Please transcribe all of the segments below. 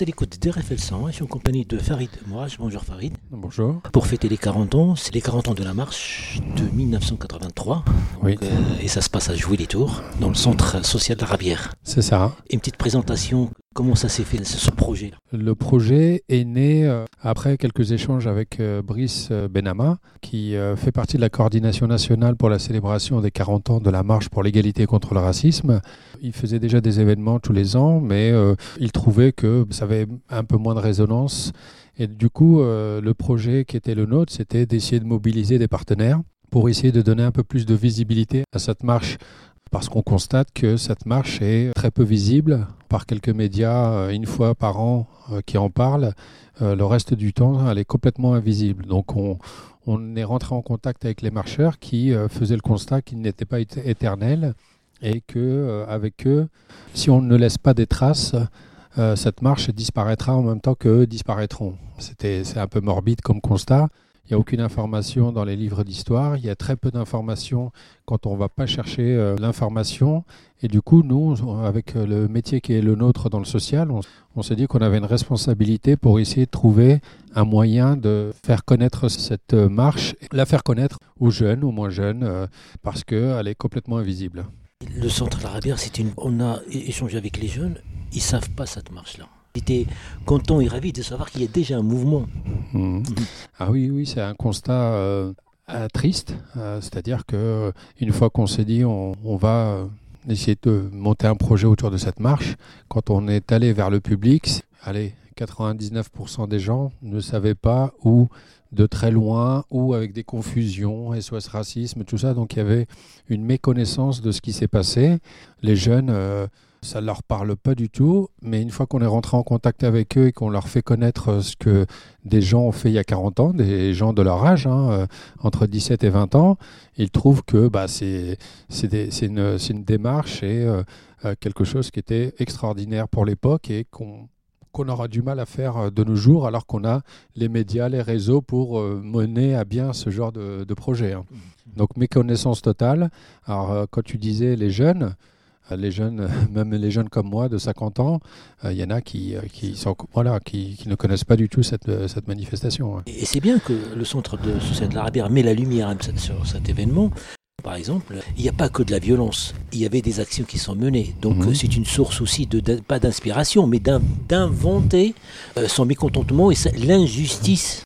À l'écoute d'RFL 100, je suis en compagnie de Farid Mourage. Bonjour Farid. Bonjour. Pour fêter les 40 ans, c'est les 40 ans de la marche de 1983. Oui. Donc, euh, et ça se passe à Jouer les Tours, dans le centre social de la Rabière. C'est ça. Une petite présentation, comment ça s'est fait ce, projet Le projet est né euh, après quelques échanges avec euh, Brice euh, Benama, qui fait partie de la coordination nationale pour la célébration des 40 ans de la marche pour l'égalité contre le racisme. Il faisait déjà des événements tous les ans, mais il trouvait que ça avait un peu moins de résonance. Et du coup, le projet qui était le nôtre, c'était d'essayer de mobiliser des partenaires pour essayer de donner un peu plus de visibilité à cette marche parce qu'on constate que cette marche est très peu visible par quelques médias euh, une fois par an euh, qui en parlent. Euh, le reste du temps, elle est complètement invisible. Donc on, est rentré en contact avec les marcheurs qui faisaient le constat qu'ils n'étaient pas éte- éternels et que avec eux, si on ne laisse pas des traces, cette marche disparaîtra en même temps qu'eux disparaîtront. C'était c'est un peu morbide comme constat. Il n'y a aucune information dans les livres d'histoire. Il y a très peu d'informations quand on ne va pas chercher euh, l'information. Et du coup, nous, avec euh, le métier qui est le nôtre dans le social, on, s'est dit qu'on avait une responsabilité pour essayer de trouver un moyen de faire connaître cette euh, marche, la faire connaître aux jeunes, aux moins jeunes, parce qu'elle est complètement invisible. Le centre de la Rabière, c'est une... on a échangé avec les jeunes, ils savent pas cette marche-là. Ils étaient contents et ravis de savoir qu'il y a déjà un mouvement. Mhm. Ah oui, oui, c'est un constat euh, euh, triste. Euh, C'est-à-dire que une fois qu'on s'est dit on, va essayer de monter un projet autour de cette marche, quand on est allé vers le public, allez, 99% des gens ne savaient pas où de très loin ou avec des confusions, SOS racisme, tout ça. Donc il y avait une méconnaissance de ce qui s'est passé. Les jeunes, ça ne leur parle pas du tout, mais une fois qu'on est rentré en contact avec eux et qu'on leur fait connaître euh, ce que des gens ont fait il y a 40 ans, des gens de leur âge, hein, euh, entre 17 et 20 ans, ils trouvent que bah, c'est une, démarche et euh, quelque chose qui était extraordinaire pour l'époque et qu'on qu'on aura du mal à faire de nos jours alors qu'on a les médias, les réseaux pour euh, mener à bien ce genre de, de projet. hein. Donc méconnaissance totale. Alors euh, quand tu disais les jeunes, les jeunes, même les jeunes comme moi de 50 ans, euh, il y en a qui, euh, qui, sont, voilà, qui, qui ne connaissent pas du tout cette, euh, cette manifestation. hein. Et c'est bien que le centre de social de la Rabière met la lumière sur cet événement. Par exemple, il n'y a pas que de la violence, il y avait des actions qui sont menées. Donc Mhm. euh, c'est une source aussi, de, pas d'inspiration, mais d'in- d'inventer euh, son mécontentement et l'injustice.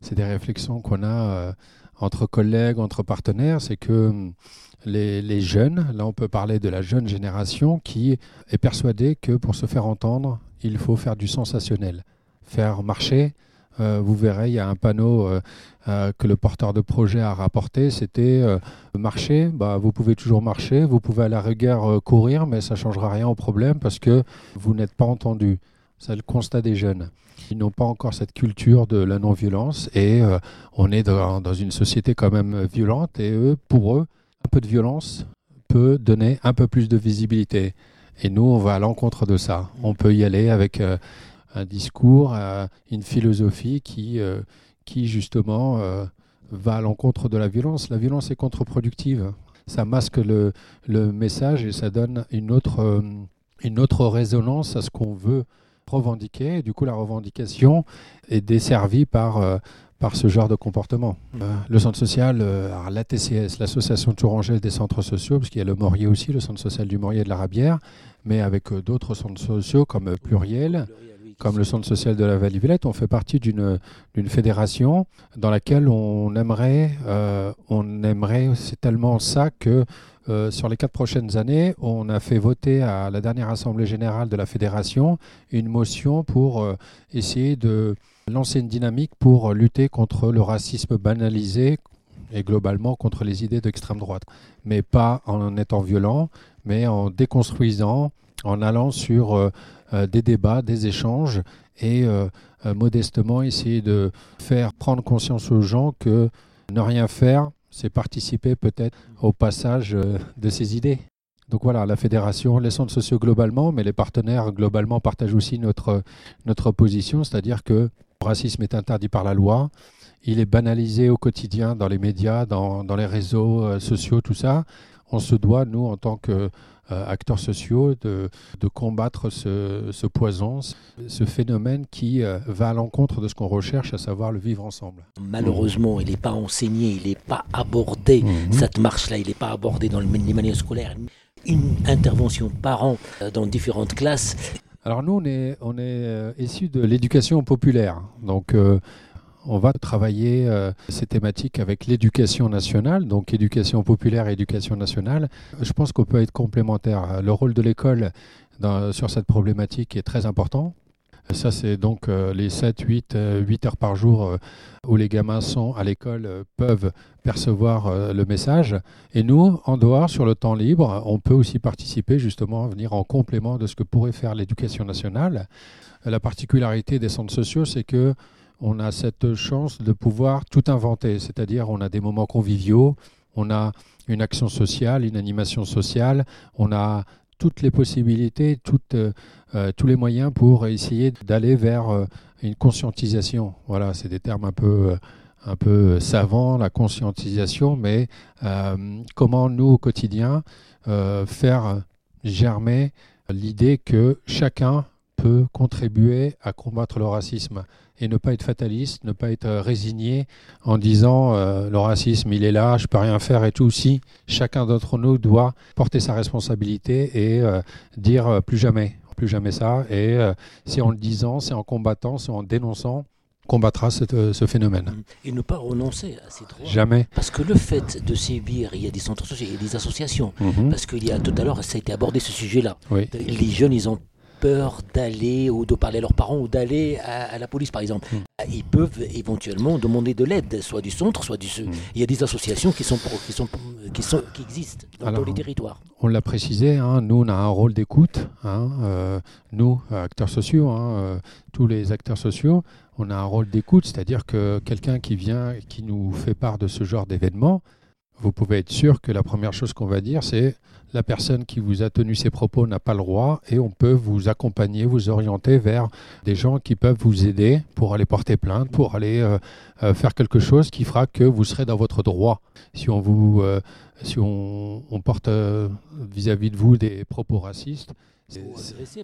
c'est des réflexions qu'on a euh, entre collègues, entre partenaires, c'est que hum, les, jeunes, là on peut parler de la jeune génération qui est persuadée que pour se faire entendre, il faut faire du sensationnel, faire marcher. euh, vous verrez, il y a un panneau euh, euh, que le porteur de projet a rapporté, c'était marcher, bah, vous pouvez toujours marcher, vous pouvez à la rigueur courir, mais ça ne changera rien au problème parce que vous n'êtes pas entendu. C'est le constat des jeunes. Ils n'ont pas encore cette culture de la non-violence et on est dans, dans une société quand même violente et eux, pour eux, un peu de violence peut donner un peu plus de visibilité. Et nous, on va à l'encontre de ça. On peut y aller avec euh, un discours, euh, une philosophie qui, euh, qui justement va à l'encontre de la violence. La violence est contre-productive. Ça masque le, le message et ça donne une autre, une autre résonance à ce qu'on veut revendiquer. Et du coup, la revendication est desservie par, euh, par ce genre de comportement. Euh, le centre social, euh, la TCS, l'association Tourangelle des centres sociaux, parce qu'il y a le Morier aussi, le centre social du Morier de la Rabière, mais avec euh, d'autres centres sociaux comme Pluriel, comme le centre social de la Vallée Villette, on fait partie d'une fédération dans laquelle on aimerait, euh, aimerait, c'est tellement ça que euh, sur les quatre prochaines années, on a fait voter à la dernière assemblée générale de la fédération une motion pour euh, essayer de lancer une dynamique pour lutter contre le racisme banalisé et globalement contre les idées d'extrême droite, mais pas en étant violent, mais en déconstruisant en allant sur des débats, des échanges et modestement essayer de faire prendre conscience aux gens que ne rien faire, c'est participer peut-être au passage de ces idées. Donc voilà, la fédération, les centres sociaux globalement, mais les partenaires globalement partagent aussi notre, notre position, c'est-à-dire que le racisme est interdit par la loi, il est banalisé au quotidien dans les médias, dans, les réseaux euh, sociaux, tout ça. On se doit, nous, en tant qu'acteurs euh, sociaux, de, combattre ce, poison, ce phénomène qui euh, va à l'encontre de ce qu'on recherche, à savoir le vivre ensemble. Malheureusement, il n'est pas enseigné, il n'est pas abordé, mhm. cette marche-là, il n'est pas abordé dans les manuels scolaires une intervention par an euh, dans différentes classes. Alors nous, on est, on est issus de l'éducation populaire. Donc euh, on va travailler ces thématiques avec l'éducation nationale, donc éducation populaire et éducation nationale. Je pense qu'on peut être complémentaire. Le rôle de l'école sur cette problématique est très important. Ça, c'est donc euh, les 7, 8, 8 heures par jour euh, où les gamins sont à l'école euh, peuvent percevoir le message. Et nous, en dehors, sur le temps libre, on peut aussi participer justement, venir en complément de ce que pourrait faire l'éducation nationale. La particularité des centres sociaux, c'est que on a cette chance de pouvoir tout inventer, c'est-à-dire on a des moments conviviaux, on a une action sociale, une animation sociale, on a toutes les possibilités, euh, euh, tous les moyens pour essayer d'aller vers euh, une conscientisation. Voilà, c'est des termes un peu, un peu savants, la conscientisation, mais comment nous, au quotidien, faire germer l'idée que chacun peut contribuer à combattre le racisme et ne pas être fataliste, ne pas être euh, résigné en disant euh, le racisme il est là, je peux rien faire et tout. Si chacun d'entre nous doit porter sa responsabilité et euh, dire plus jamais, plus jamais ça. Et c'est en le disant, c'est en combattant, c'est en dénonçant combattra ce phénomène. Et ne pas renoncer à ces droits. Jamais. Parce que le fait de sévir, il y a des centres sociaux, il y a des associations. Mhm. Parce qu'il y a tout à l'heure, ça a été abordé ce sujet-là. Les jeunes, ils ont peur d'aller ou de parler à leurs parents ou d'aller à, la police, par exemple. Hmm. Ils peuvent éventuellement demander de l'aide, soit du centre, soit du. Hmm. Il y a des associations qui, sont, qui, sont, qui, sont, qui existent dans tous les territoires. On l'a précisé, hein, nous, on a un rôle d'écoute. Hein, euh, nous, acteurs sociaux, hein, euh, tous les acteurs sociaux, on a un rôle d'écoute, c'est-à-dire que quelqu'un qui vient, qui nous fait part de ce genre d'événement, vous pouvez être sûr que la première chose qu'on va dire, c'est la personne qui vous a tenu ces propos n'a pas le droit et on peut vous accompagner, vous orienter vers des gens qui peuvent vous aider pour aller porter plainte, pour aller euh, euh, faire quelque chose qui fera que vous serez dans votre droit. Si on vous, euh, porte vis-à-vis -vis de vous des propos racistes,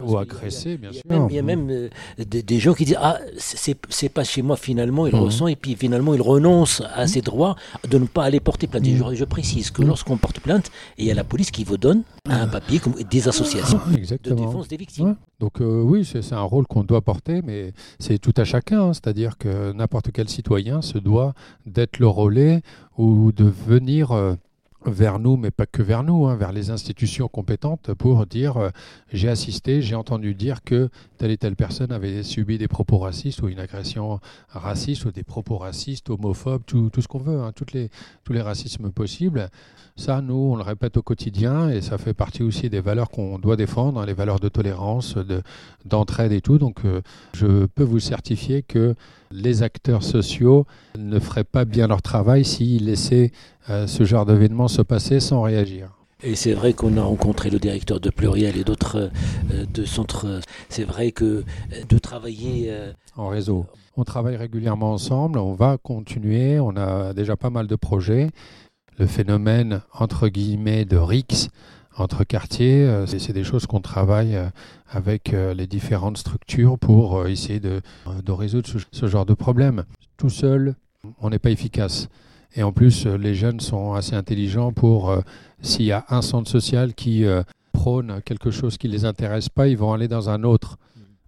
ou agresser, bien sûr. il y a même euh, des, gens qui disent Ah, c'est pas chez moi finalement, il mhm. ressent, et puis finalement il renonce à mhm. ses droits de ne pas aller porter plainte. Mhm. Je, précise que lorsqu'on porte plainte, il y a la police qui vous donne un papier, comme des associations de défense des victimes. Donc euh, oui, c'est un rôle qu'on doit porter, mais c'est tout à chacun. Hein. C'est-à-dire que n'importe quel citoyen se doit d'être le relais ou de venir. Euh, vers nous, mais pas que vers nous, hein, vers les institutions compétentes pour dire euh, j'ai assisté, j'ai entendu dire que telle et telle personne avait subi des propos racistes ou une agression raciste ou des propos racistes, homophobes, tout, tout ce qu'on veut, hein, toutes les, tous les racismes possibles. Ça, nous, on le répète au quotidien et ça fait partie aussi des valeurs qu'on doit défendre, hein, les valeurs de tolérance, d'entraide et tout. Donc, euh, je peux vous certifier que les acteurs sociaux ne feraient pas bien leur travail s'ils laissaient ce genre d'événement se passer sans réagir. Et c'est vrai qu'on a rencontré le directeur de Pluriel et d'autres euh, de centres. C'est vrai que euh, de travailler en réseau. On travaille régulièrement ensemble, on va continuer, on a déjà pas mal de projets. Le phénomène entre guillemets de RIX entre quartiers, c'est des choses qu'on travaille avec les différentes structures pour essayer de, résoudre ce genre de problème. Tout seul, on n'est pas efficace. Et en plus, euh, les jeunes sont assez intelligents pour, euh, s'il y a un centre social qui euh, prône quelque chose qui ne les intéresse pas, ils vont aller dans un autre.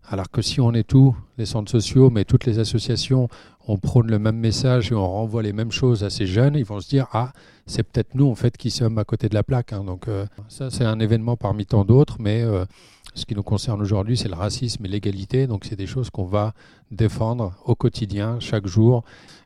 Alors que si on est tous, les centres sociaux, mais toutes les associations, on prône le même message et on renvoie les mêmes choses à ces jeunes, ils vont se dire ah c'est peut-être nous en fait qui sommes à côté de la plaque. Hein. Donc ça c'est un événement parmi tant d'autres, mais ce qui nous concerne aujourd'hui c'est le racisme et l'égalité. Donc c'est des choses qu'on va défendre au quotidien, chaque jour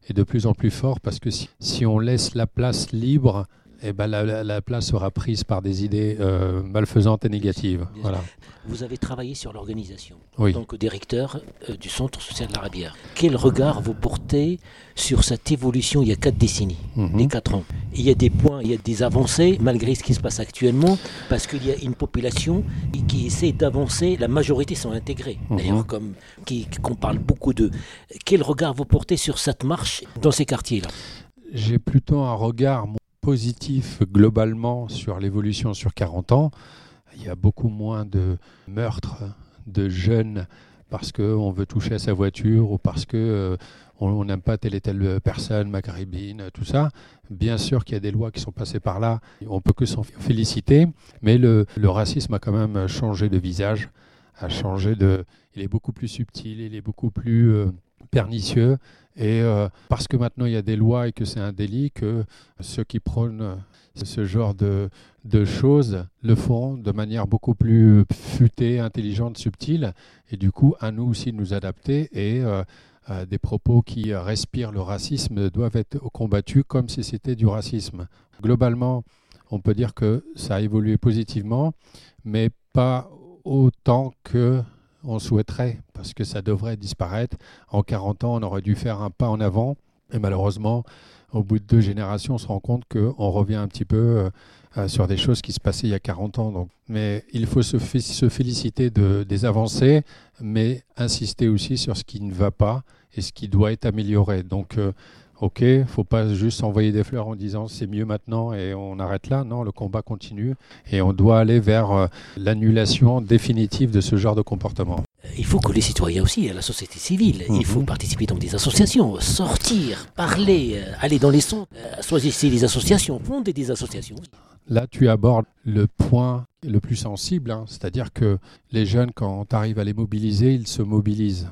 et de plus en plus fort parce que si, on laisse la place libre, eh ben la, place sera prise par des idées euh, malfaisantes et négatives. voilà. Vous avez travaillé sur l'organisation en tant que directeur euh, du Centre social de l'Arabière. Quel regard vous portez sur cette évolution il y a quatre décennies, mhm. les quatre ans? Il y a des points, il y a des avancées malgré ce qui se passe actuellement, parce qu'il y a une population qui essaie d'avancer. La majorité sont intégrées, mhm. d'ailleurs, comme qu'on parle beaucoup de. Quel regard vous portez sur cette marche dans ces quartiers-là? J'ai plutôt un regard positif globalement sur l'évolution sur 40 ans. Il y a beaucoup moins de meurtres de jeunes parce qu'on veut toucher à sa voiture ou parce que euh, on n'aime pas telle et telle personne, maghrébine, tout ça. Bien sûr qu'il y a des lois qui sont passées par là, on peut que s'en féliciter, mais le, racisme a quand même changé de visage, a changé de, il est beaucoup plus subtil, il est beaucoup plus euh, pernicieux. Et euh, parce que maintenant il y a des lois et que c'est un délit, que ceux qui prônent ce genre de, choses le font de manière beaucoup plus futée, intelligente, subtile. Et du coup, à nous aussi de nous adapter et euh, euh, des propos qui respirent le racisme doivent être combattus comme si c'était du racisme. Globalement, on peut dire que ça a évolué positivement, mais pas autant que on souhaiterait, parce que ça devrait disparaître. En 40 ans, on aurait dû faire un pas en avant, et malheureusement, au bout de deux générations, on se rend compte qu'on revient un petit peu euh, euh, sur des choses qui se passaient il y a 40 ans. Donc. Mais il faut se, féliciter de, des avancées, mais insister aussi sur ce qui ne va pas et ce qui doit être amélioré. Donc, euh, ok, il ne faut pas juste envoyer des fleurs en disant c'est mieux maintenant et on arrête là. Non, le combat continue et on doit aller vers euh, l'annulation définitive de ce genre de comportement. Il faut que les citoyens aussi, la société civile, il faut mhm. participer dans des associations, sortir, parler, euh, aller dans les sons, choisir les associations, fonder des associations. Là, tu abordes le point le plus sensible, hein. c'est-à-dire que les jeunes, quand tu arrives à les mobiliser, ils se mobilisent.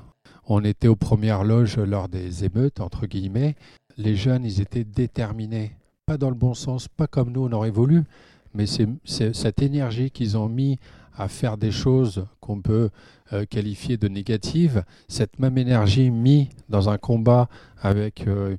On était aux premières loges lors des émeutes, entre guillemets. Les jeunes, ils étaient déterminés. Pas dans le bon sens, pas comme nous, on aurait voulu, mais c'est cette énergie qu'ils ont mis à faire des choses qu'on peut euh, qualifier de négatives, cette même énergie mise dans un combat avec, euh,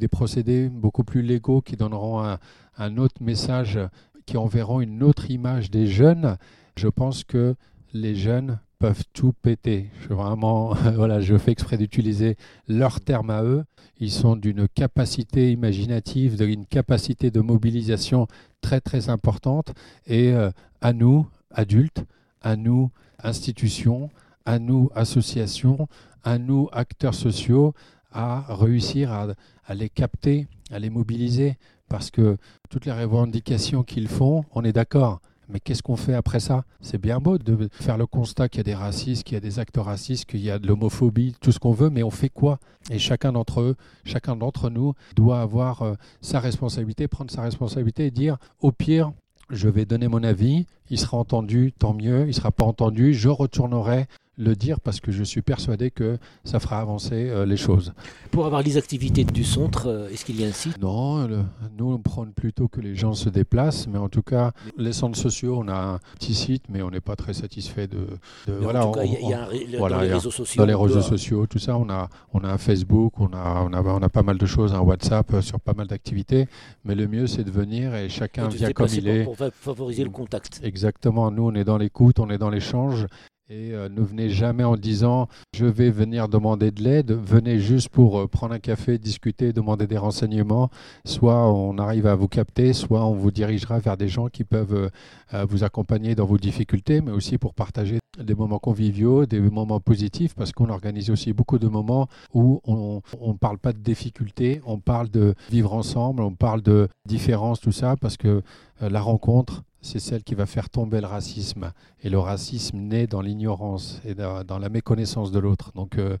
des procédés beaucoup plus légaux qui donneront un autre message, qui enverront une autre image des jeunes, je pense que les jeunes peuvent tout péter. Je, vraiment, voilà, je fais exprès d'utiliser leurs termes à eux. Ils sont d'une capacité imaginative, d'une capacité de mobilisation très très importante. Et euh, à nous, adultes, à nous, institutions, à nous, associations, à nous, acteurs sociaux, à réussir à, à les capter, à les mobiliser. Parce que toutes les revendications qu'ils font, on est d'accord, mais qu'est-ce qu'on fait après ça? C'est bien beau de faire le constat qu'il y a des racistes, qu'il y a des actes racistes, qu'il y a de l'homophobie, tout ce qu'on veut, mais on fait quoi? Et chacun d'entre eux, chacun d'entre nous doit avoir euh, sa responsabilité, prendre sa responsabilité et dire, au pire, je vais donner mon avis, il sera entendu, tant mieux, il ne sera pas entendu, je retournerai le dire parce que je suis persuadé que ça fera avancer euh, les choses. Pour avoir les activités du centre, euh, est-ce qu'il y a un site? Non, nous on prend plutôt que les gens se déplacent, mais en tout cas, les centres sociaux, on a un petit site, mais on n'est pas très satisfait de. voilà, en tout cas, il y a, un, dans les réseaux sociaux. Dans les réseaux sociaux, tout ça, on a, on a un Facebook, on a, on a, on a pas mal de choses, un WhatsApp euh, sur pas mal d'activités, mais le mieux c'est de venir et chacun vient comme il est. Pour favoriser le contact. Exactement, nous on est dans l'écoute, on est dans l'échange et euh, ne venez jamais en disant je vais venir demander de l'aide, venez juste pour euh, prendre un café, discuter, demander des renseignements. Soit on arrive à vous capter, soit on vous dirigera vers des gens qui peuvent euh, vous accompagner dans vos difficultés, mais aussi pour partager des moments conviviaux, des moments positifs, parce qu'on organise aussi beaucoup de moments où on ne parle pas de difficultés, on parle de vivre ensemble, on parle de différence, tout ça, parce que la rencontre, c'est celle qui va faire tomber le racisme. Et le racisme naît dans l'ignorance et dans la méconnaissance de l'autre. Donc, euh,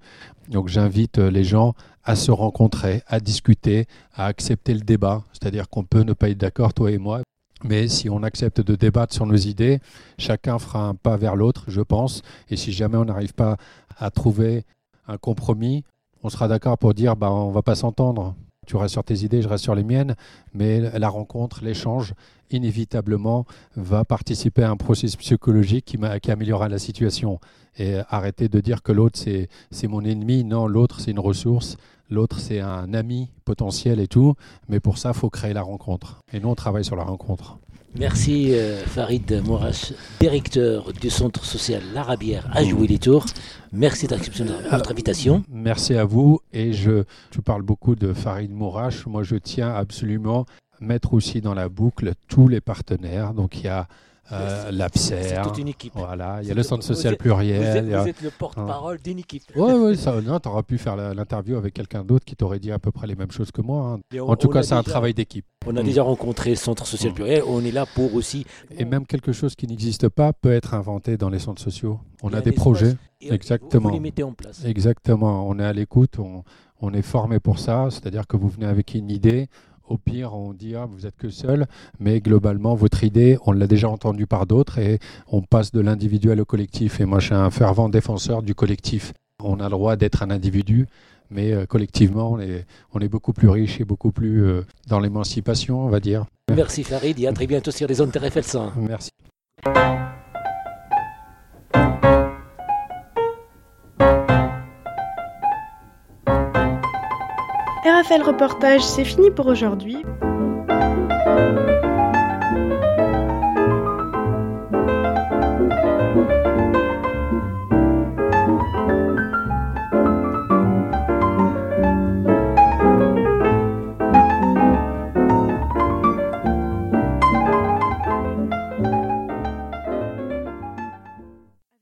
donc j'invite les gens à se rencontrer, à discuter, à accepter le débat. C'est-à-dire qu'on peut ne pas être d'accord, toi et moi. Mais si on accepte de débattre sur nos idées, chacun fera un pas vers l'autre, je pense. Et si jamais on n'arrive pas à trouver un compromis, on sera d'accord pour dire bah, on ne va pas s'entendre tu restes sur tes idées, je reste sur les miennes, mais la rencontre, l'échange, inévitablement, va participer à un processus psychologique qui, qui améliorera la situation. Et arrêter de dire que l'autre, c'est mon ennemi. Non, l'autre, c'est une ressource. L'autre, c'est un ami potentiel et tout. Mais pour ça, il faut créer la rencontre. Et nous, on travaille sur la rencontre. Merci euh, Farid Mourache, directeur du centre social L'Arabière à Jouy-les-Tours. Merci d'accepter notre invitation. Merci à vous. Et je, tu parles beaucoup de Farid Mourache. Moi, je tiens absolument à mettre aussi dans la boucle tous les partenaires. Donc, il y a euh, C'est toute une équipe. Voilà, il y a le centre social pluriel. Vous êtes, le porte-parole d'une équipe. Oui, oui, tu aurais pu faire l'interview avec quelqu'un d'autre qui t'aurait dit à peu près les mêmes choses que moi. Hein. en tout cas, c'est un travail d'équipe. On a mm. déjà rencontré le centre social mm. pluriel, on est là pour aussi. Et même quelque chose qui n'existe pas peut être inventé dans les centres sociaux. On a, des projets. Exactement. Vous, les mettez en place. Exactement. On est à l'écoute, on, on est formé pour ça, c'est-à-dire que vous venez avec une idée, au pire, on dit ah, vous êtes que seul, mais globalement, votre idée, on l'a déjà entendue par d'autres et on passe de l'individuel au collectif. Et moi, je suis un fervent défenseur du collectif. On a le droit d'être un individu, mais euh, collectivement, on est, on est beaucoup plus riche et beaucoup plus euh, dans l'émancipation, on va dire. Merci Farid et à très bientôt sur les ondes TRFL 100. Merci. RFL Reportage, c'est fini pour aujourd'hui.